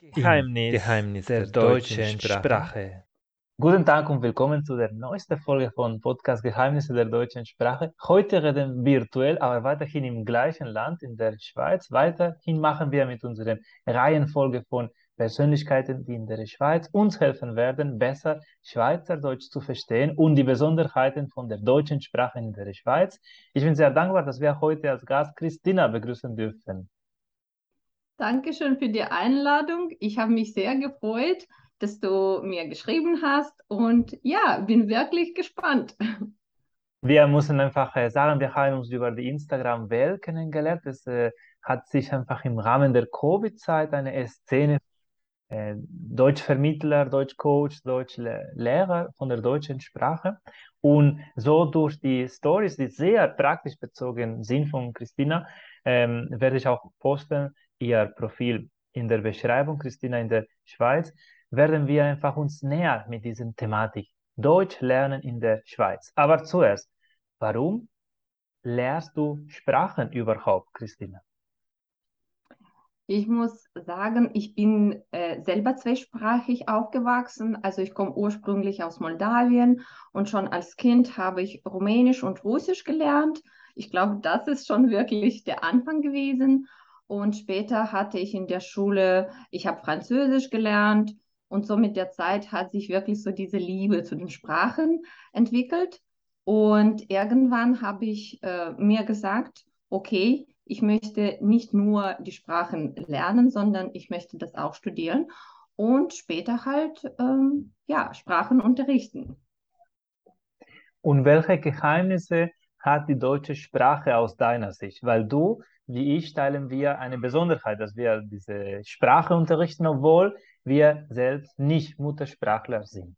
Geheimnis, Geheimnis der, der, deutschen Sprache. Sprache. Guten Tag und willkommen zu der neuesten Folge von Podcast Geheimnisse der deutschen Sprache. Heute reden wir virtuell, aber weiterhin im gleichen Land, in der Schweiz. Weiterhin machen wir mit unserer Reihenfolge von Persönlichkeiten, die in der Schweiz uns helfen werden, besser Schweizerdeutsch zu verstehen und die Besonderheiten von der deutschen Sprache in der Schweiz. Ich bin sehr dankbar, dass wir heute als Gast Christina begrüßen dürfen. Dankeschön für die Einladung. Ich habe mich sehr gefreut, dass du mir geschrieben hast und ja, bin wirklich gespannt. Wir müssen einfach äh, sagen, wir haben uns über die Instagram-Welt kennengelernt. Es äh, hat sich einfach im Rahmen der Covid-Zeit eine Szene äh, Deutschvermittler, Deutschcoach, Deutschlehrer von der deutschen Sprache. Und so durch die Stories, die sehr praktisch bezogen sind von Christina, ähm, werde ich auch posten, ihr Profil in der Beschreibung, Christina in der Schweiz, werden wir einfach uns näher mit dieser Thematik Deutsch lernen in der Schweiz. Aber zuerst, warum lernst du Sprachen überhaupt, Christina? Ich muss sagen, ich bin äh, selber zweisprachig aufgewachsen. Also ich komme ursprünglich aus Moldawien und schon als Kind habe ich Rumänisch und Russisch gelernt. Ich glaube, das ist schon wirklich der Anfang gewesen. Und später hatte ich in der Schule, ich habe Französisch gelernt und so mit der Zeit hat sich wirklich so diese Liebe zu den Sprachen entwickelt. Und irgendwann habe ich äh, mir gesagt, okay, ich möchte nicht nur die Sprachen lernen, sondern ich möchte das auch studieren und später halt ähm, ja, Sprachen unterrichten. Und welche Geheimnisse hat die deutsche Sprache aus deiner Sicht? Weil du wie ich teilen wir eine Besonderheit, dass wir diese Sprache unterrichten, obwohl wir selbst nicht Muttersprachler sind.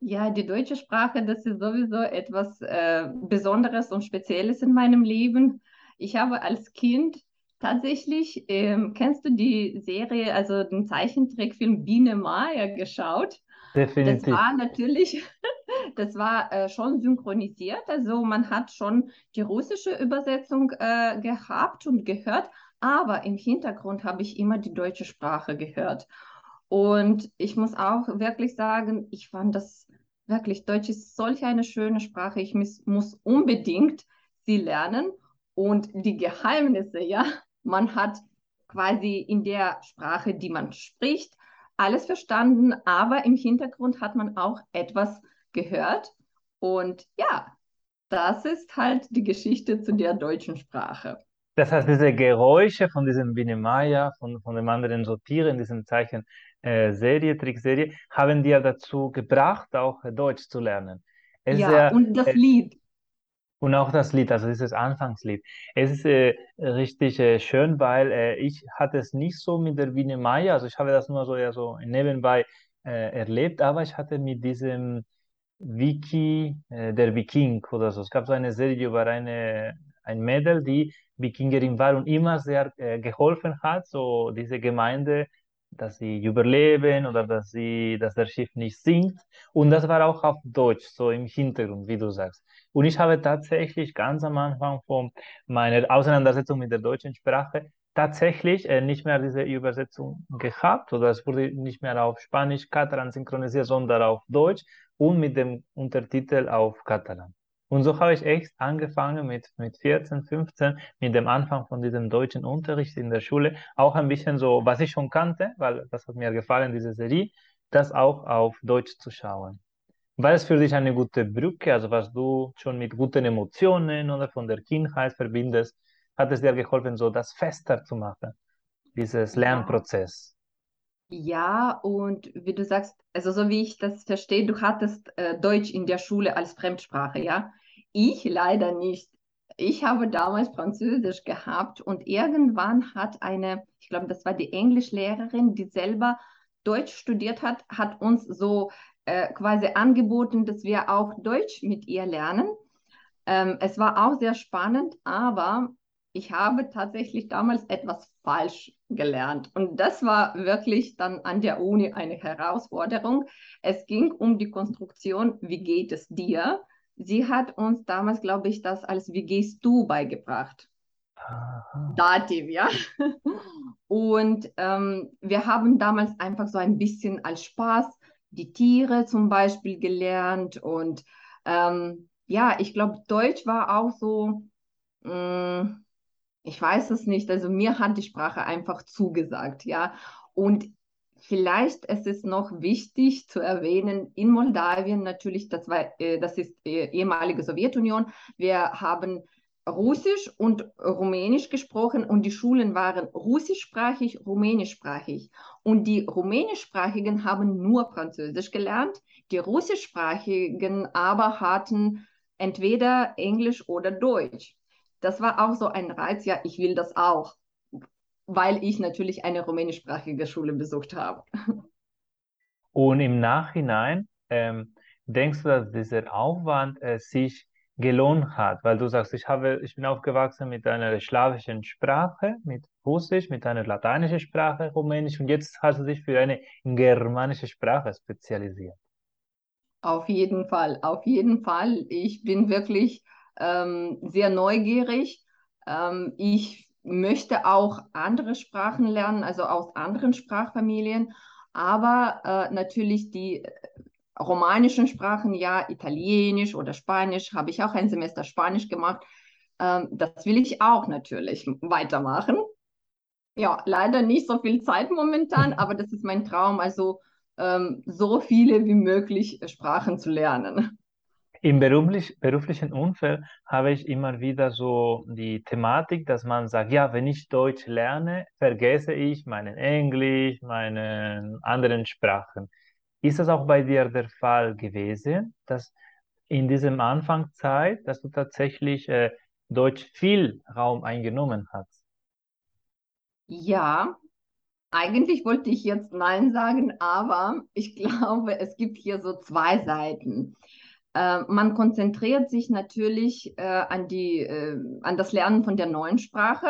Ja, die deutsche Sprache, das ist sowieso etwas äh, Besonderes und Spezielles in meinem Leben. Ich habe als Kind tatsächlich, ähm, kennst du die Serie, also den Zeichentrickfilm Biene Maya geschaut? Definitiv. Das war natürlich, das war äh, schon synchronisiert. Also man hat schon die russische Übersetzung äh, gehabt und gehört, aber im Hintergrund habe ich immer die deutsche Sprache gehört. Und ich muss auch wirklich sagen, ich fand das wirklich, Deutsch ist solch eine schöne Sprache. Ich muss, muss unbedingt sie lernen. Und die Geheimnisse, ja, man hat quasi in der Sprache, die man spricht, alles verstanden, aber im Hintergrund hat man auch etwas gehört. Und ja, das ist halt die Geschichte zu der deutschen Sprache. Das heißt, diese Geräusche von diesem Binemaya, von, von dem anderen Sortieren, in diesem Zeichen äh, Serie, Trickserie, haben dir dazu gebracht, auch Deutsch zu lernen. Es ja, ja, und das äh, Lied. Und auch das Lied, also dieses Anfangslied. Es ist äh, richtig äh, schön, weil äh, ich hatte es nicht so mit der Biene Maya, also ich habe das nur so ja so nebenbei äh, erlebt, aber ich hatte mit diesem Wiki, äh, der Viking oder so. Es gab so eine Serie über eine ein Mädel, die Wikingerin war und immer sehr äh, geholfen hat, so diese Gemeinde dass sie überleben oder dass sie, dass das Schiff nicht sinkt. Und das war auch auf Deutsch, so im Hintergrund, wie du sagst. Und ich habe tatsächlich ganz am Anfang von meiner Auseinandersetzung mit der deutschen Sprache tatsächlich äh, nicht mehr diese Übersetzung gehabt oder es wurde nicht mehr auf Spanisch, Katalan synchronisiert, sondern auf Deutsch und mit dem Untertitel auf Katalan. Und so habe ich echt angefangen mit, mit 14, 15, mit dem Anfang von diesem deutschen Unterricht in der Schule, auch ein bisschen so, was ich schon kannte, weil das hat mir gefallen, diese Serie, das auch auf Deutsch zu schauen. War es für dich eine gute Brücke, also was du schon mit guten Emotionen oder von der Kindheit verbindest, hat es dir geholfen, so das fester zu machen, dieses Lernprozess? Ja, und wie du sagst, also so wie ich das verstehe, du hattest äh, Deutsch in der Schule als Fremdsprache, ja? Ich leider nicht. Ich habe damals Französisch gehabt und irgendwann hat eine, ich glaube, das war die Englischlehrerin, die selber Deutsch studiert hat, hat uns so äh, quasi angeboten, dass wir auch Deutsch mit ihr lernen. Ähm, es war auch sehr spannend, aber ich habe tatsächlich damals etwas falsch gelernt. Und das war wirklich dann an der Uni eine Herausforderung. Es ging um die Konstruktion, wie geht es dir? Sie hat uns damals, glaube ich, das als wie gehst du beigebracht. Aha. Dativ, ja. Und ähm, wir haben damals einfach so ein bisschen als Spaß die Tiere zum Beispiel gelernt. Und ähm, ja, ich glaube, Deutsch war auch so, mh, mm, ich weiß es nicht, also mir hat die Sprache einfach zugesagt, ja. Und vielleicht es ist noch wichtig zu erwähnen, in Moldawien natürlich, das, war, äh, das ist äh, ehemalige Sowjetunion, wir haben Russisch und Rumänisch gesprochen und die Schulen waren russischsprachig, rumänischsprachig. Und die rumänischsprachigen haben nur Französisch gelernt, die russischsprachigen aber hatten entweder Englisch oder Deutsch. Das war auch so ein Reiz, ja, ich will das auch, weil ich natürlich eine rumänischsprachige Schule besucht habe. Und im Nachhinein ähm, denkst du, dass dieser Aufwand äh, sich gelohnt hat, weil du sagst, ich habe, ich bin aufgewachsen mit einer slawischen Sprache, mit Russisch, mit einer lateinischen Sprache, Rumänisch und jetzt hast du dich für eine germanische Sprache spezialisiert. Auf jeden Fall, auf jeden Fall. Ich bin wirklich ähm, sehr neugierig. Ähm, ich möchte auch andere Sprachen lernen, also aus anderen Sprachfamilien, aber äh, natürlich die romanischen Sprachen, ja, Italienisch oder Spanisch, habe ich auch ein Semester Spanisch gemacht. Ähm, das will ich auch natürlich weitermachen. Ja, leider nicht so viel Zeit momentan, aber das ist mein Traum, also ähm, so viele wie möglich Sprachen zu lernen. Im beruflich, beruflichen Umfeld habe ich immer wieder so die Thematik, dass man sagt, ja, wenn ich Deutsch lerne, vergesse ich meinen Englisch, meine anderen Sprachen. Ist das auch bei dir der Fall gewesen, dass in diesem Anfangszeit, dass du tatsächlich äh, Deutsch viel Raum eingenommen hast? Ja, eigentlich wollte ich jetzt Nein sagen, aber ich glaube, es gibt hier so zwei Seiten. Äh, man konzentriert sich natürlich äh, an, die, äh, an das Lernen von der neuen Sprache.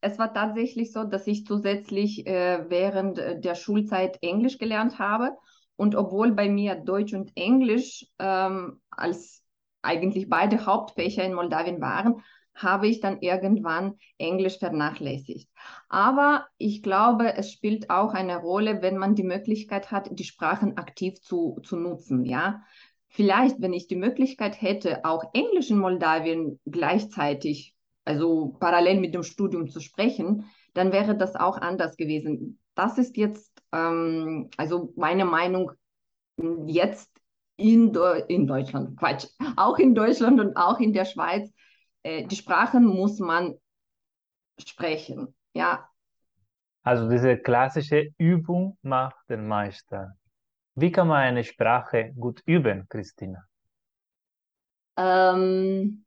Es war tatsächlich so, dass ich zusätzlich äh, während der Schulzeit Englisch gelernt habe und obwohl bei mir Deutsch und Englisch ähm, als eigentlich beide Hauptfächer in Moldawien waren, habe ich dann irgendwann Englisch vernachlässigt. Aber ich glaube, es spielt auch eine Rolle, wenn man die Möglichkeit hat, die Sprachen aktiv zu, zu nutzen. Ja? Vielleicht, wenn ich die Möglichkeit hätte, auch Englisch in Moldawien gleichzeitig, also parallel mit dem Studium zu sprechen, dann wäre das auch anders gewesen. Das ist jetzt ähm, also meine Meinung jetzt in, in Deutschland, Quatsch, auch in Deutschland und auch in der Schweiz, äh, die Sprachen muss man sprechen. Ja. Also diese klassische Übung macht den Meister. Wie kann man eine Sprache gut üben, Christina? Ähm,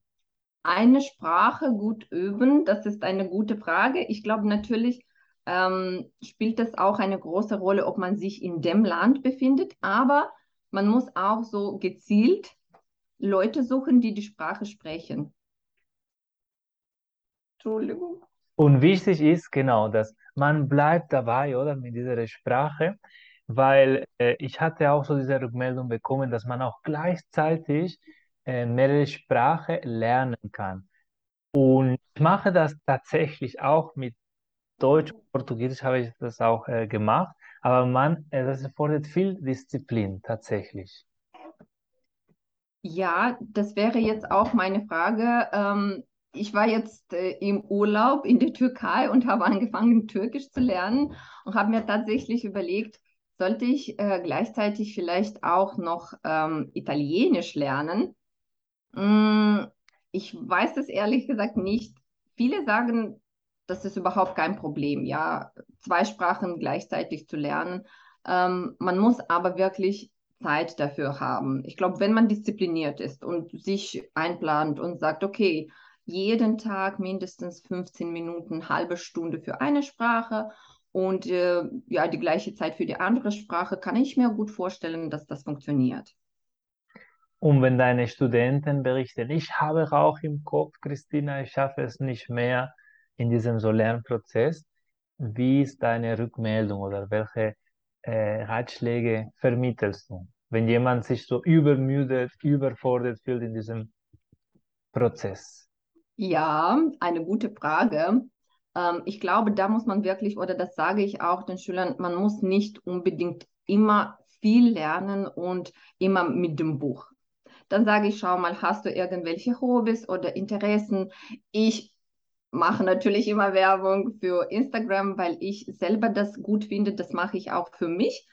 eine Sprache gut üben, das ist eine gute Frage. Ich glaube natürlich, ähm, spielt es auch eine große Rolle, ob man sich in dem Land befindet. Aber man muss auch so gezielt Leute suchen, die die Sprache sprechen. Entschuldigung. Und wichtig ist genau, dass man bleibt dabei, oder, mit dieser Sprache, weil äh, ich hatte auch so diese Rückmeldung bekommen, dass man auch gleichzeitig äh, mehrere Sprachen lernen kann. Und ich mache das tatsächlich auch mit Deutsch und Portugiesisch habe ich das auch äh, gemacht, aber man, äh, das erfordert viel Disziplin tatsächlich. Ja, das wäre jetzt auch meine Frage. Ähm, ich war jetzt äh, im Urlaub in der Türkei und habe angefangen, Türkisch zu lernen und habe mir tatsächlich überlegt, sollte ich äh, gleichzeitig vielleicht auch noch ähm, Italienisch lernen? Mm, ich weiß es ehrlich gesagt nicht. Viele sagen, das ist überhaupt kein Problem, ja, zwei Sprachen gleichzeitig zu lernen. Ähm, man muss aber wirklich Zeit dafür haben. Ich glaube, wenn man diszipliniert ist und sich einplant und sagt, okay, jeden Tag mindestens 15 Minuten, halbe Stunde für eine Sprache und äh, ja, die gleiche Zeit für die andere Sprache, kann ich mir gut vorstellen, dass das funktioniert. Und wenn deine Studenten berichten, ich habe Rauch im Kopf, Christina, ich schaffe es nicht mehr, in diesem so Lernprozess. Wie ist deine Rückmeldung oder welche äh, Ratschläge vermittelst du, wenn jemand sich so übermüdet, überfordert fühlt in diesem Prozess? Ja, eine gute Frage. Ähm, ich glaube, da muss man wirklich, oder das sage ich auch den Schülern, man muss nicht unbedingt immer viel lernen und immer mit dem Buch. Dann sage ich, schau mal, hast du irgendwelche Hobbys oder Interessen? Ich mache natürlich immer Werbung für Instagram, weil ich selber das gut finde. Das mache ich auch für mich.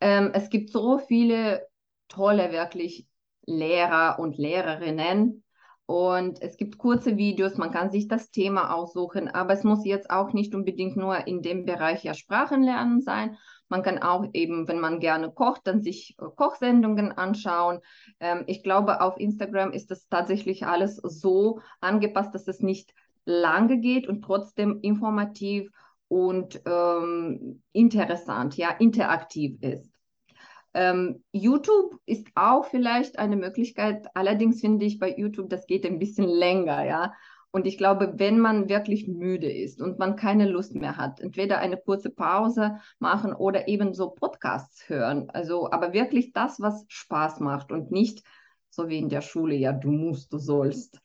Ähm, es gibt so viele tolle, wirklich Lehrer und Lehrerinnen. Und es gibt kurze Videos, man kann sich das Thema aussuchen, aber es muss jetzt auch nicht unbedingt nur in dem Bereich ja Sprachenlernen sein. Man kann auch eben, wenn man gerne kocht, dann sich äh, Kochsendungen anschauen. Ähm, ich glaube, auf Instagram ist das tatsächlich alles so angepasst, dass es nicht lange geht und trotzdem informativ und ähm, interessant, ja, interaktiv ist. Ähm, YouTube ist auch vielleicht eine Möglichkeit. Allerdings finde ich bei YouTube, das geht ein bisschen länger, ja. Und ich glaube, wenn man wirklich müde ist und man keine Lust mehr hat, entweder eine kurze Pause machen oder eben so Podcasts hören. Also, aber wirklich das, was Spaß macht und nicht so wie in der Schule, ja, du musst, du sollst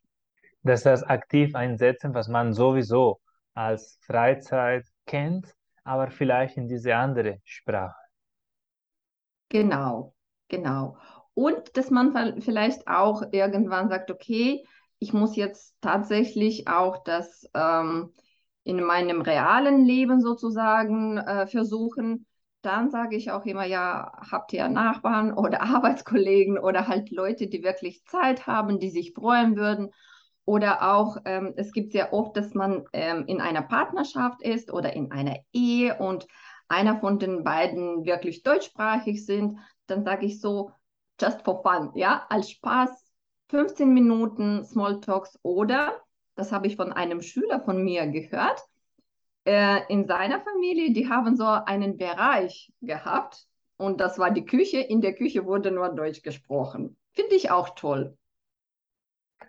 dass das aktiv einsetzen, was man sowieso als Freizeit kennt, aber vielleicht in diese andere Sprache. Genau, genau. Und dass man vielleicht auch irgendwann sagt, okay, ich muss jetzt tatsächlich auch das ähm, in meinem realen Leben sozusagen äh, versuchen. Dann sage ich auch immer, ja, habt ihr Nachbarn oder Arbeitskollegen oder halt Leute, die wirklich Zeit haben, die sich freuen würden oder auch, ähm, es gibt sehr oft, dass man ähm, in einer Partnerschaft ist oder in einer Ehe und einer von den beiden wirklich deutschsprachig sind, dann sage ich so, just for fun, ja, als Spaß, 15 Minuten Smalltalks oder, das habe ich von einem Schüler von mir gehört, äh, in seiner Familie, die haben so einen Bereich gehabt und das war die Küche, in der Küche wurde nur Deutsch gesprochen. Finde ich auch toll.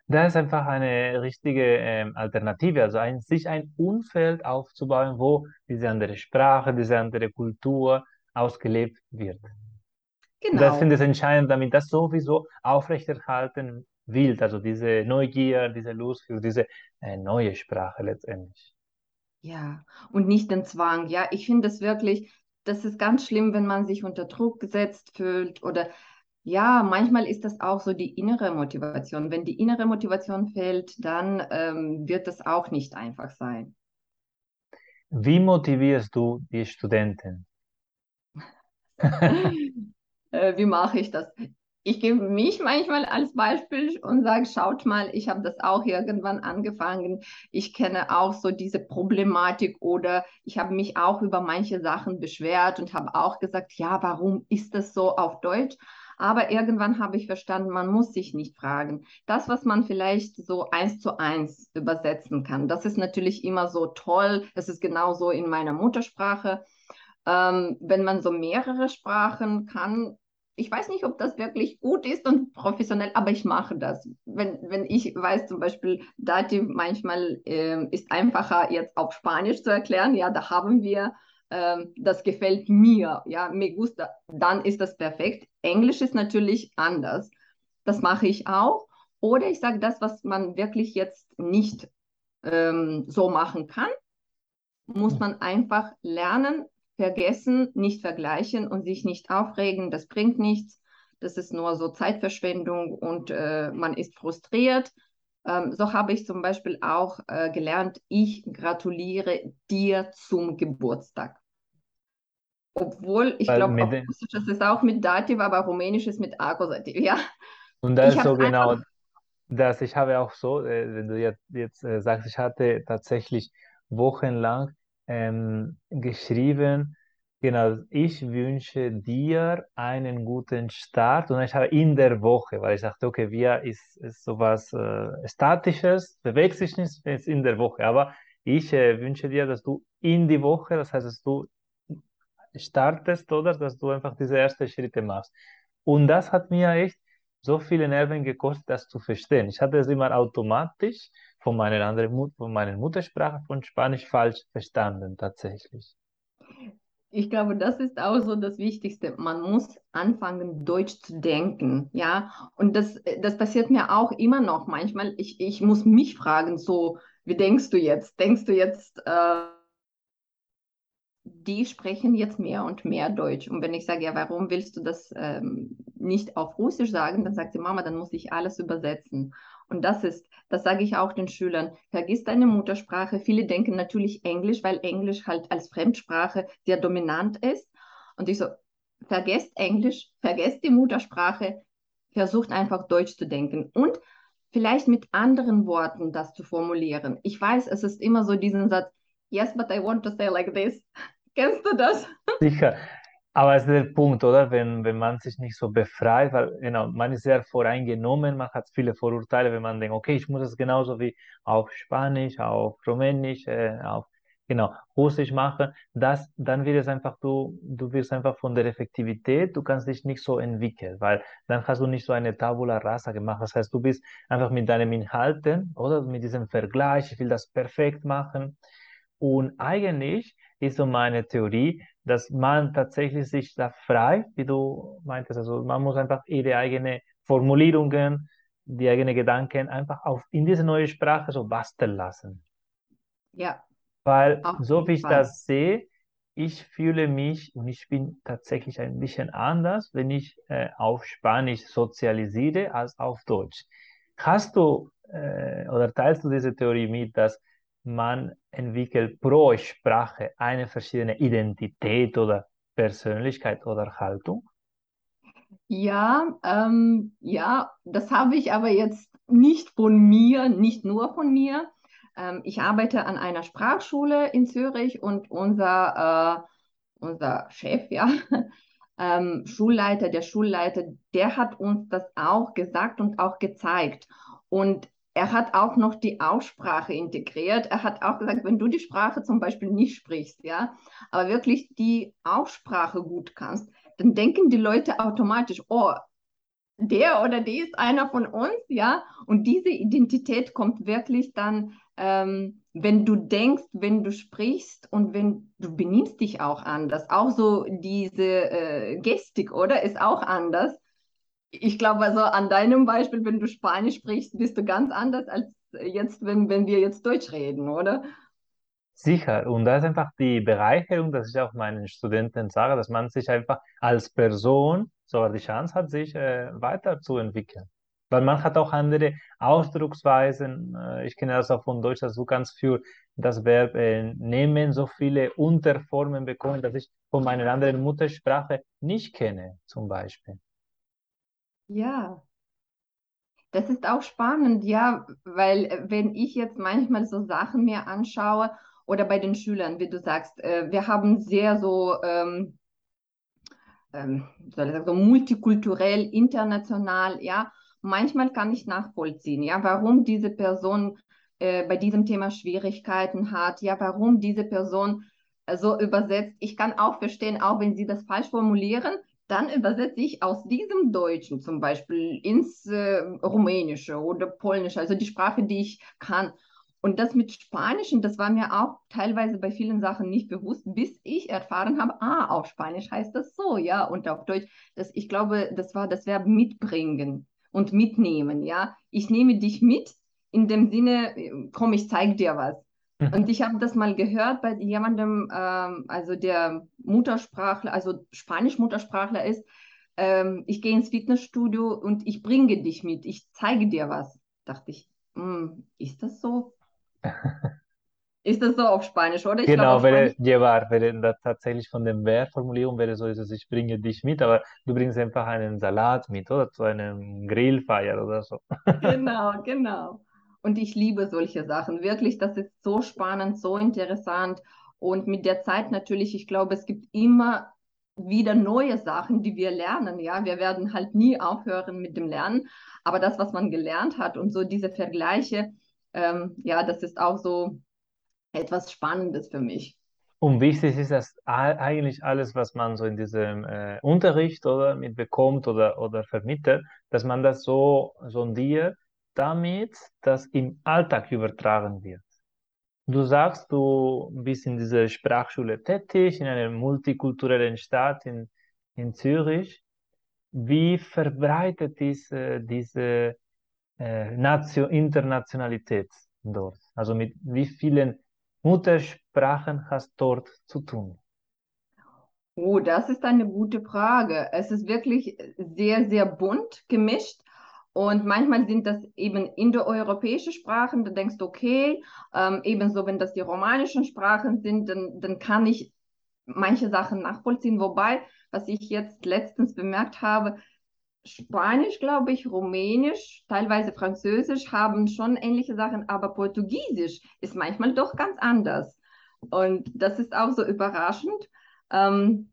Das ist einfach eine richtige ähm, Alternative, also ein, sich ein Umfeld aufzubauen, wo diese andere Sprache, diese andere Kultur ausgelebt wird. Und das Genau, finde ich entscheidend, damit das sowieso aufrechterhalten wird, also diese Neugier, diese Lust für diese äh, neue Sprache letztendlich. ja. Und nicht den Zwang. Ja, ich finde es wirklich, das ist ganz schlimm, wenn man sich unter Druck gesetzt fühlt oder ja, manchmal ist das auch so die innere Motivation. Wenn die innere Motivation fehlt, dann ähm, wird es auch nicht einfach sein. Wie motivierst du die Studenten? Äh, wie mache ich das? Ich gebe mich manchmal als Beispiel und sage, schaut mal, ich habe das auch irgendwann angefangen. Ich kenne auch so diese Problematik oder ich habe mich auch über manche Sachen beschwert und habe auch gesagt, ja, warum ist das so auf Deutsch? Aber irgendwann habe ich verstanden, man muss sich nicht fragen. Das, was man vielleicht so eins zu eins übersetzen kann, das ist natürlich immer so toll. Es ist genauso in meiner Muttersprache. Ähm, wenn man so mehrere Sprachen kann, ich weiß nicht, ob das wirklich gut ist und professionell, aber ich mache das. Wenn, wenn ich weiß, zum Beispiel, Dativ manchmal äh, ist einfacher jetzt auf Spanisch zu erklären, ja, da haben wir, äh, das gefällt mir, ja, me gusta, dann ist das perfekt. Englisch ist natürlich anders. Das mache ich auch. Oder ich sage das, was man wirklich jetzt nicht ähm, so machen kann, muss man einfach lernen, vergessen, nicht vergleichen und sich nicht aufregen. Das bringt nichts. Das ist nur so Zeitverschwendung und äh, man ist frustriert. Ähm, so habe ich zum Beispiel auch äh, gelernt, ich gratuliere dir zum Geburtstag. Obwohl, ich glaube, mit auf den, Russisch ist es auch mit Dativ, aber Rumänisch ist mit Akkusativ. Ja, und das ich ist so es einfach genau dass ich habe auch so, äh, wenn du jetzt, jetzt äh, sagst, ich hatte tatsächlich wochenlang ähm, geschrieben, genau, ich wünsche dir einen guten Start. Und ich habe in der Woche, weil ich dachte, okay, wir ist, ist sowas äh, Statisches, bewegt sich nicht, ist in der Woche, aber ich äh, wünsche dir, dass du in die Woche, das heißt, dass du startest oder dass du einfach diese ersten Schritte machst. Und das hat mir echt so viele Nerven gekostet, das zu verstehen. Ich hatte es immer automatisch von meiner anderen von meiner Muttersprache von Spanisch falsch verstanden, tatsächlich. Ich glaube, das ist auch so das Wichtigste. Man muss anfangen, Deutsch zu denken, ja. Und das, das passiert mir auch immer noch manchmal. Ich, ich muss mich fragen, so, wie denkst du jetzt? Denkst du jetzt, äh, die sprechen jetzt mehr und mehr Deutsch. Und wenn ich sage, ja, warum willst du das ähm, nicht auf Russisch sagen, dann sagt sie, Mama, dann muss ich alles übersetzen. Und das ist, das sage ich auch den Schülern, vergiss deine Muttersprache. Viele denken natürlich Englisch, weil Englisch halt als Fremdsprache sehr dominant ist. Und ich so, vergesst Englisch, vergesst die Muttersprache, versucht einfach Deutsch zu denken und vielleicht mit anderen Worten das zu formulieren. Ich weiß, es ist immer so diesen Satz, yes, but I want to say like this. Kennst du das? Sicher. Aber es ist der Punkt, oder? Wenn, wenn man sich nicht so befreit, weil genau, man ist sehr voreingenommen, man hat viele Vorurteile, wenn man denkt, okay, ich muss es genauso wie auf Spanisch, auf Rumänisch, äh, auf genau, Russisch machen, das, dann wird es einfach, du, du wirst einfach von der Effektivität, du kannst dich nicht so entwickeln, weil dann hast du nicht so eine Tabula rasa gemacht. Das heißt, du bist einfach mit deinem Inhalten oder mit diesem Vergleich, ich will das perfekt machen. Und eigentlich ist so meine Theorie, dass man tatsächlich sich da frei, wie du meintest, also man muss einfach ihre eigenen Formulierungen, die eigenen Gedanken einfach auf, in diese neue Sprache so basteln lassen. Ja. Weil so wie ich Fall. das sehe, ich fühle mich und ich bin tatsächlich ein bisschen anders, wenn ich äh, auf Spanisch sozialisiere als auf Deutsch. Hast du äh, oder teilst du diese Theorie mit, dass man entwickelt pro Sprache eine verschiedene Identität oder Persönlichkeit oder Haltung? Ja, ähm, ja, das habe ich aber jetzt nicht von mir, nicht nur von mir. Ähm, ich arbeite an einer Sprachschule in Zürich und unser, äh, unser Chef, ja, ähm, Schulleiter, der Schulleiter, der hat uns das auch gesagt und auch gezeigt. Und er hat auch noch die Aussprache integriert. Er hat auch gesagt, wenn du die Sprache zum Beispiel nicht sprichst, ja, aber wirklich die Aussprache gut kannst, dann denken die Leute automatisch, oh, der oder die ist einer von uns, ja. Und diese Identität kommt wirklich dann, ähm, wenn du denkst, wenn du sprichst und wenn du benimmst dich auch anders. Auch so diese äh, Gestik, oder, ist auch anders ich glaube, also an deinem Beispiel, wenn du Spanisch sprichst, bist du ganz anders als jetzt, wenn, wenn wir jetzt Deutsch reden, oder? Sicher. Und da ist einfach die Bereicherung, dass ich auch meinen Studenten sage, dass man sich einfach als Person sogar die Chance hat, sich äh, weiterzuentwickeln. Weil man hat auch andere Ausdrucksweisen. Äh, ich kenne das auch von Deutsch, dass du kannst für das Verb äh, nehmen so viele Unterformen bekommen, dass ich von meiner anderen Muttersprache nicht kenne, zum Beispiel. Ja, das ist auch spannend, ja, weil äh, wenn ich jetzt manchmal so Sachen mir anschaue oder bei den Schülern, wie du sagst, äh, wir haben sehr so, ähm, ähm, soll ich sagen, so multikulturell, international, ja, manchmal kann ich nachvollziehen, ja, warum diese Person äh, bei diesem Thema Schwierigkeiten hat, ja, warum diese Person äh, so übersetzt. Ich kann auch verstehen, auch wenn sie das falsch formulieren, dann übersetze ich aus diesem Deutschen zum Beispiel ins äh, Rumänische oder Polnische, also die Sprache, die ich kann. Und das mit Spanischen, das war mir auch teilweise bei vielen Sachen nicht bewusst, bis ich erfahren habe, ah, auf Spanisch heißt das so, ja, und auf Deutsch, das, ich glaube, das war das Verb mitbringen und mitnehmen, ja. Ich nehme dich mit in dem Sinne, komm, ich zeige dir was. Und ich habe das mal gehört bei jemandem, ähm, also der Muttersprachler, also Spanisch-Muttersprachler ist, ähm, ich gehe ins Fitnessstudio und ich bringe dich mit, ich zeige dir was. Dachte ich, hm, ist das so? ist das so auf Spanisch, oder? Ich genau, wäre llevar, wäre da tatsächlich von der Wehrformulierung wäre so, dass ich bringe dich mit, aber du bringst einfach einen Salat mit, oder? Zu einem Grillfeier oder so. genau, genau. Und ich liebe solche Sachen. Wirklich, das ist so spannend, so interessant. Und mit der Zeit natürlich, ich glaube, es gibt immer wieder neue Sachen, die wir lernen. Ja, wir werden halt nie aufhören mit dem Lernen. Aber das, was man gelernt hat und so diese Vergleiche, ähm, ja, das ist auch so etwas Spannendes für mich. Und wichtig ist, dass eigentlich alles, was man so in diesem äh, Unterricht oder mitbekommt oder, oder vermittelt, dass man das so sondiert damit das im Alltag übertragen wird. Du sagst, du bist in dieser Sprachschule tätig, in einer multikulturellen Stadt in, in Zürich. Wie verbreitet ist äh, diese äh, Nation Internationalität dort? Also mit wie vielen Muttersprachen hast du dort zu tun? Oh, das ist eine gute Frage. Es ist wirklich sehr, sehr bunt gemischt. Und manchmal sind das eben indoeuropäische Sprachen, da denkst du, okay, ähm, ebenso wenn das die romanischen Sprachen sind, dann, dann kann ich manche Sachen nachvollziehen. Wobei, was ich jetzt letztens bemerkt habe, Spanisch, glaube ich, Rumänisch, teilweise Französisch haben schon ähnliche Sachen, aber Portugiesisch ist manchmal doch ganz anders. Und das ist auch so überraschend. Ähm,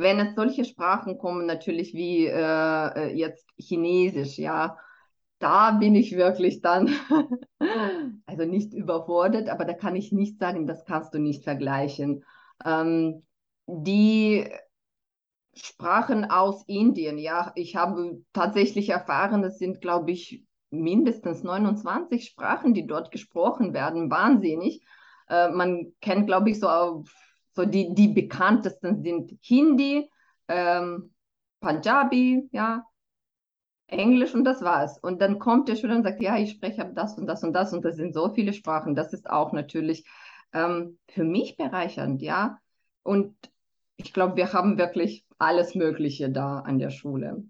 wenn es solche Sprachen kommen, natürlich wie äh, äh jetzt Chinesisch, ja, da bin ich wirklich dann, also nicht überfordert, aber da kann ich nicht sagen, das kannst du nicht vergleichen. Ähm, die Sprachen aus Indien, ja, ich habe tatsächlich erfahren, es sind, glaube ich, mindestens 29 Sprachen, die dort gesprochen werden, wahnsinnig. Äh, man kennt, glaube ich, so, so die, die bekanntesten sind Hindi, ähm, Punjabi, ja, Englisch und das war's. Und dann kommt der Schüler und sagt, ja, ich spreche das und das und das und das sind so viele Sprachen. Das ist auch natürlich ähm, für mich bereichernd, ja. Und ich glaube, wir haben wirklich alles Mögliche da an der Schule.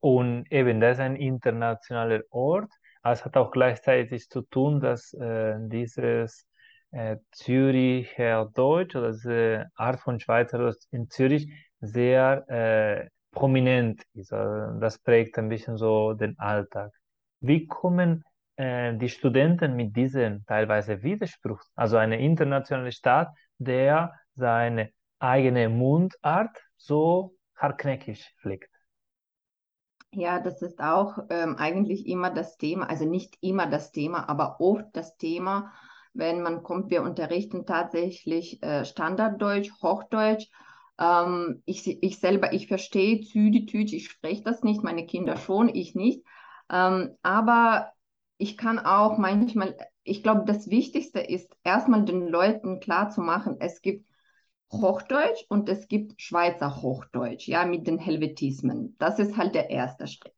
Und eben, das ist ein internationaler Ort. Es hat auch gleichzeitig zu tun, dass äh, dieses äh, Züricher Deutsch oder diese Art von Schweizerdeutsch in Zürich sehr äh, prominent ist. Also das prägt ein bisschen so den Alltag. Wie kommen äh, die Studenten mit diesem teilweise Widerspruch, also eine internationale Stadt, der seine eigene Mundart so hartnäckig pflegt? Ja, das ist auch ähm, eigentlich immer das Thema, also nicht immer das Thema, aber oft das Thema, wenn man kommt, wir unterrichten tatsächlich äh, Standarddeutsch, Hochdeutsch. Ähm, ich, ich selber, ich verstehe Züdi-Tüt, ich spreche das nicht, meine Kinder schon, ich nicht. Ähm, aber ich kann auch manchmal, ich glaube, das Wichtigste ist, erstmal den Leuten klar zu machen, es gibt Hochdeutsch und es gibt Schweizer Hochdeutsch, ja, mit den Helvetismen. Das ist halt der erste Schritt.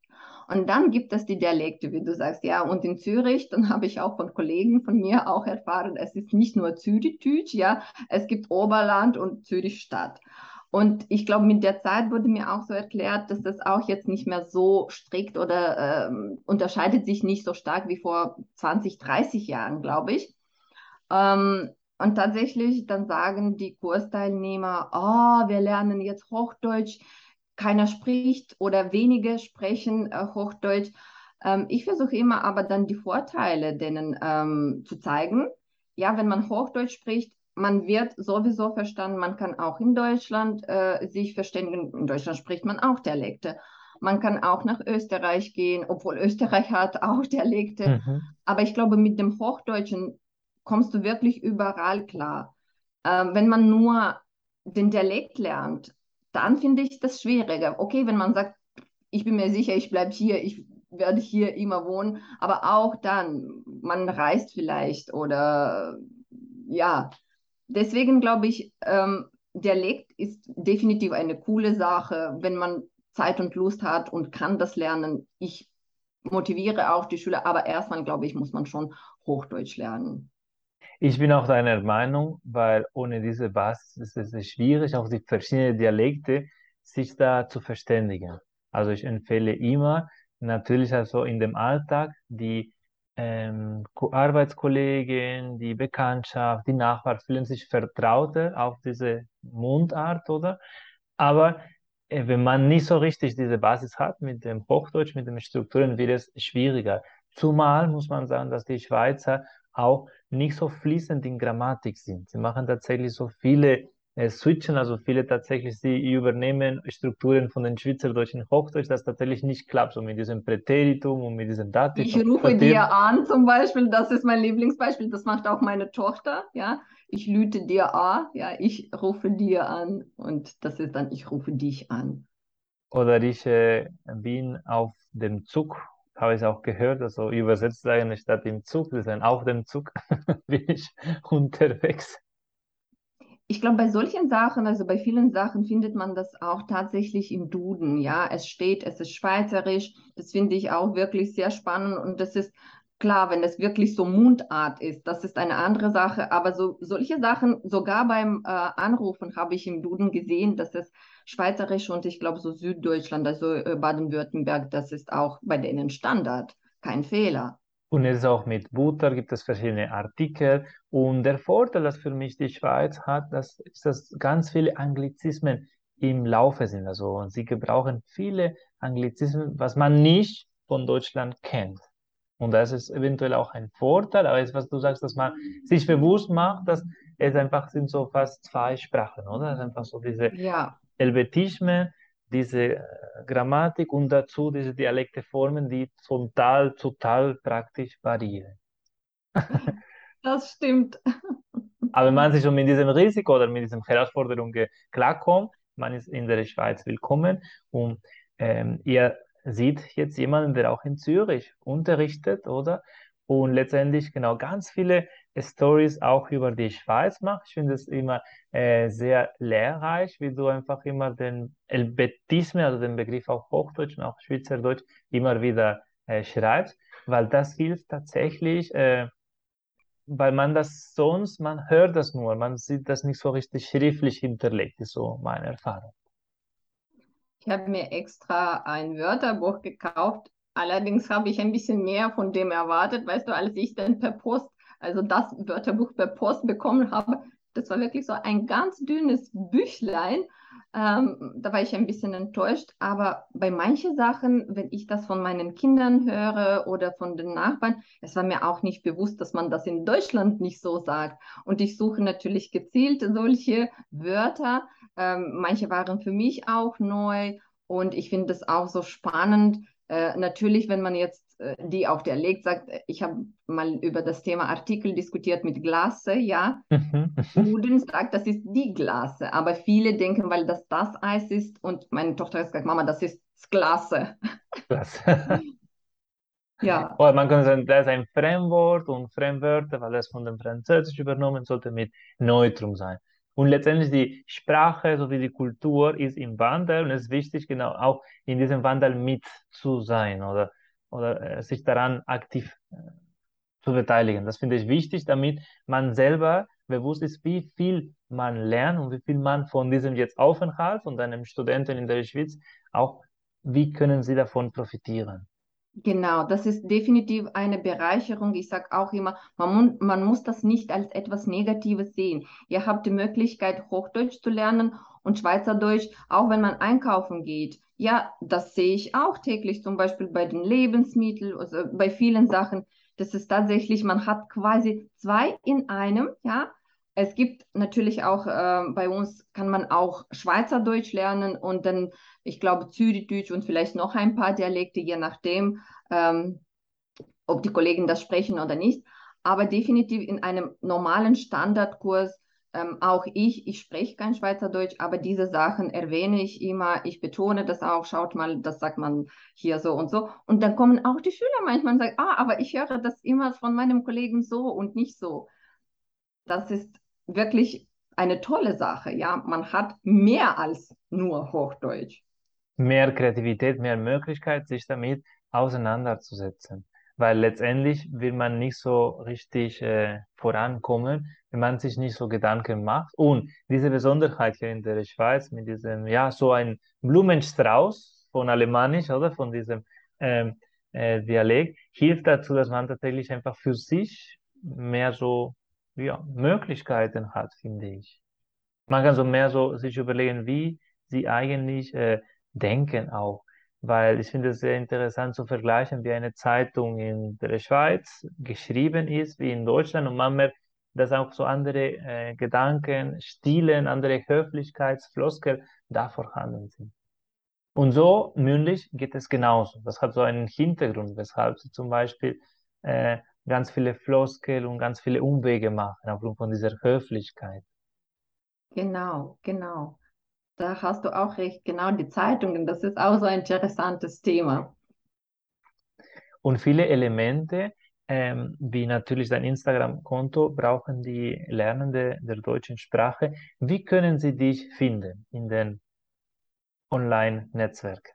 Und dann gibt es die Dialekte, wie du sagst, ja, und in Zürich, dann habe ich auch von Kollegen von mir auch erfahren, es ist nicht nur Zürich-Tütsch, ja, es gibt Oberland und Zürich-Stadt. Und ich glaube, mit der Zeit wurde mir auch so erklärt, dass das auch jetzt nicht mehr so strikt oder ähm, unterscheidet sich nicht so stark wie vor 20, 30 Jahren, glaube ich. Ähm, und tatsächlich dann sagen die Kursteilnehmer, oh, wir lernen jetzt Hochdeutsch, keiner spricht oder wenige sprechen äh, Hochdeutsch. Ähm, ich versuche immer aber dann die Vorteile denen ähm, zu zeigen. Ja, wenn man Hochdeutsch spricht, man wird sowieso verstanden, man kann auch in Deutschland äh, sich verständigen. In Deutschland spricht man auch Dialekte. Man kann auch nach Österreich gehen, obwohl Österreich hat auch Dialekte. Mhm. Aber ich glaube, mit dem Hochdeutschen kommst du wirklich überall klar. Ähm, wenn man nur den Dialekt lernt, dann finde ich das schwieriger. Okay, wenn man sagt, ich bin mir sicher, ich bleibe hier, ich werde hier immer wohnen, aber auch dann, man reist vielleicht oder ja, deswegen glaube ich, ähm, Dialekt ist definitiv eine coole Sache, wenn man Zeit und Lust hat und kann das lernen. Ich motiviere auch die Schüler, aber erstmal, glaube ich, muss man schon Hochdeutsch lernen. Ich bin auch deiner Meinung, weil ohne diese Basis ist es schwierig, auch die verschiedenen Dialekte sich da zu verständigen. Also ich empfehle immer, natürlich also in dem Alltag, die ähm, Arbeitskollegen, die Bekanntschaft, die Nachbarn fühlen sich vertrauter auf diese Mundart, oder? Aber äh, wenn man nicht so richtig diese Basis hat mit dem Hochdeutsch, mit den Strukturen, wird es schwieriger. Zumal muss man sagen, dass die Schweizer auch nicht so fließend in Grammatik sind. Sie machen tatsächlich so viele äh, Switchen, also viele tatsächlich, sie übernehmen Strukturen von den Schweizerdeutschen Hochdeutsch, das tatsächlich nicht klappt, so mit diesem Präteritum und mit diesem Dativ. Ich rufe dir an zum Beispiel, das ist mein Lieblingsbeispiel, das macht auch meine Tochter, ja. Ich lüte dir an, ja, ich rufe dir an und das ist dann, ich rufe dich an. Oder ich äh, bin auf dem Zug habe ich auch gehört, also übersetzt eigentlich statt im Zug, ist ein auf dem Zug bin ich unterwegs. Ich glaube, bei solchen Sachen, also bei vielen Sachen findet man das auch tatsächlich im Duden. Ja, es steht, es ist schweizerisch. Das finde ich auch wirklich sehr spannend und das ist klar, wenn es wirklich so Mundart ist, das ist eine andere Sache. Aber so solche Sachen, sogar beim äh, Anrufen habe ich im Duden gesehen, dass es schweizerisch und ich glaube so Süddeutschland, also äh, Baden-Württemberg, das ist auch bei denen Standard, kein Fehler. Und es ist auch mit Butter, gibt es verschiedene Artikel. Und der Vorteil, das für mich die Schweiz hat, das ist, dass ganz viele Anglizismen im Laufe sind. Also sie gebrauchen viele Anglizismen, was man nicht von Deutschland kennt. Und das ist eventuell auch ein Vorteil, aber jetzt, was du sagst, dass man sich bewusst macht, dass es einfach sind so fast zwei Sprachen, oder? Es ist einfach so diese Ja, Helvetismen, diese äh, Grammatik und dazu diese Dialekteformen, die von Tal zu Tal praktisch variieren. das stimmt. Aber wenn man sich schon mit diesem Risiko oder mit diesen Herausforderungen klarkommt, man ist in der Schweiz willkommen und ähm, ihr seht jetzt jemanden, der auch in Zürich unterrichtet, oder? Und letztendlich genau ganz viele Stories auch über die Schweiz macht. Ich finde es immer äh, sehr lehrreich, wie du einfach immer den Helvetisme, also den Begriff auch Hochdeutsch und auch Schweizerdeutsch, immer wieder äh, schreibst, weil das hilft tatsächlich, äh, weil man das sonst, man hört das nur, man sieht das nicht so richtig schriftlich hinterlegt, ist so meine Erfahrung. Ich habe mir extra ein Wörterbuch gekauft. Allerdings habe ich ein bisschen mehr von dem erwartet, weißt du, als ich dann per Post, also das Wörterbuch per Post bekommen habe. Das war wirklich so ein ganz dünnes Büchlein. Ähm, da war ich ein bisschen enttäuscht. Aber bei manchen Sachen, wenn ich das von meinen Kindern höre oder von den Nachbarn, es war mir auch nicht bewusst, dass man das in Deutschland nicht so sagt. Und ich suche natürlich gezielt solche Wörter. Ähm, manche waren für mich auch neu. Und ich finde es auch so spannend. Äh, natürlich, wenn man jetzt äh, die auf der sagt, äh, ich habe mal über das Thema Artikel diskutiert mit Glasse, ja. Mhm. Duden sagt, das ist die Glasse, aber viele denken, weil das das Eis ist und meine Tochter hat gesagt, Mama, das ist das Glasse. Das. Ja, Oder man könnte sagen, das ist ein Fremdwort und Fremdwörter, weil das von dem Französisch übernommen sollte mit Neutrum sein. Und letztendlich die Sprache sowie die Kultur ist im Wandel und es ist wichtig, genau auch in diesem Wandel mit zu sein oder, oder äh, sich daran aktiv äh, zu beteiligen. Das finde ich wichtig, damit man selber bewusst ist, wie viel man lernt und wie viel man von diesem jetzt Aufenthalt und einem Studenten in der Schweiz auch, wie können sie davon profitieren. Genau, das ist definitiv eine Bereicherung. Ich sage auch immer, man, man muss das nicht als etwas Negatives sehen. Ihr habt die Möglichkeit, Hochdeutsch zu lernen und Schweizerdeutsch, auch wenn man einkaufen geht. Ja, das sehe ich auch täglich, zum Beispiel bei den Lebensmitteln, also bei vielen Sachen. Das ist tatsächlich, man hat quasi zwei in einem, ja. Es gibt natürlich auch, äh, bei uns kann man auch Schweizerdeutsch lernen und dann, ich glaube, Zürichdeutsch und vielleicht noch ein paar Dialekte, je nachdem, ähm, ob die Kollegen das sprechen oder nicht. Aber definitiv in einem normalen Standardkurs, ähm, auch ich, ich spreche kein Schweizerdeutsch, aber diese Sachen erwähne ich immer, ich betone das auch, schaut mal, das sagt man hier so und so. Und dann kommen auch die Schüler manchmal und sagen, ah, aber ich höre das immer von meinem Kollegen so und nicht so. Das ist wirklich eine tolle Sache, ja. Man hat mehr als nur Hochdeutsch. mehr Kreativität, mehr Möglichkeit, sich damit auseinanderzusetzen. Weil letztendlich will man nicht so richtig äh, vorankommen, wenn man sich nicht so Gedanken macht. Und diese Besonderheit hier in der Schweiz mit diesem, ja, so ein Blumenstrauß von Alemannisch, oder von diesem ähm, äh, Dialekt, hilft dazu, dass man tatsächlich einfach für sich mehr so, ja, Möglichkeiten hat, finde ich. Man kann so mehr so sich überlegen, wie sie eigentlich äh, denken auch. Weil ich finde es sehr interessant zu vergleichen, wie eine Zeitung in der Schweiz geschrieben ist, wie in Deutschland. Und man merkt, dass auch so andere äh, Gedanken, Stilen, andere Höflichkeitsfloskel da vorhanden sind. Und so mündlich geht es genauso. Das hat so einen Hintergrund, weshalb sie zum Beispiel äh, ganz viele Floskel und ganz viele Umwege machen, aufgrund von dieser Höflichkeit. Genau, genau. Da hast du auch recht. Genau, die Zeitungen, das ist auch so ein interessantes Thema. Und viele Elemente, ähm, wie natürlich dein Instagram-Konto, brauchen die Lernende der deutschen Sprache. Wie können sie dich finden in den Online-Netzwerk?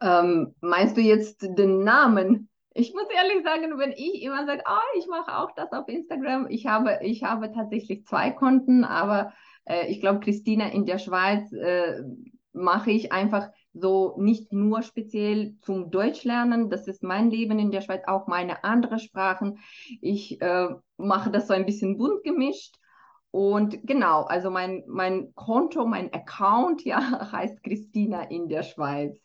Ähm, meinst du jetzt den Namen? Ich muss ehrlich sagen, wenn ich immer sage, oh, ich mache auch das auf Instagram, ich habe, ich habe tatsächlich zwei Konten, aber äh, ich glaube, Christina in der Schweiz äh, mache ich einfach so nicht nur speziell zum Deutschlernen, das ist mein Leben in der Schweiz, auch meine anderen Sprachen. Ich äh, mache das so ein bisschen bunt gemischt. Und genau, also mein, mein Konto, mein Account, ja, heißt Christina in der Schweiz.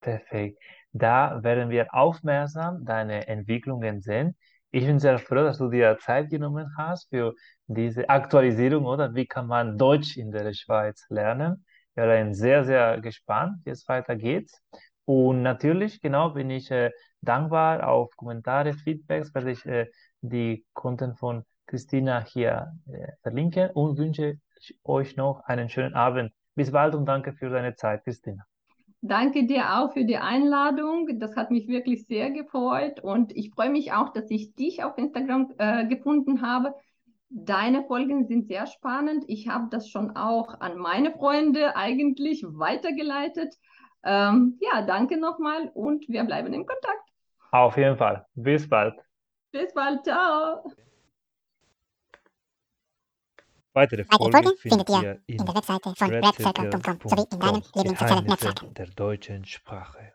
Perfekt. Da werden wir aufmerksam deine Entwicklungen sehen. Ich bin sehr froh, dass du dir Zeit genommen hast für diese Aktualisierung, oder wie kann man Deutsch in der Schweiz lernen. Ich bin sehr, sehr gespannt, wie es weitergeht. Und natürlich, genau, bin ich äh, dankbar auf Kommentare, Feedbacks, werde ich äh, die Konten von Christina hier äh, verlinken und wünsche euch noch einen schönen Abend. Bis bald und danke für deine Zeit, Christina. Danke dir auch für die Einladung. Das hat mich wirklich sehr gefreut und ich freue mich auch, dass ich dich auf Instagram äh, gefunden habe. Deine Folgen sind sehr spannend. Ich habe das schon auch an meine Freunde eigentlich weitergeleitet. Ähm, ja, danke nochmal und wir bleiben in Kontakt. Auf jeden Fall. Bis bald. Bis bald. Ciao. Weitere Folgen, Folgen findet ihr in der Webseite von redcircle.com sowie in deinen Lieblingssozialen Netzwerken der deutschen Sprache.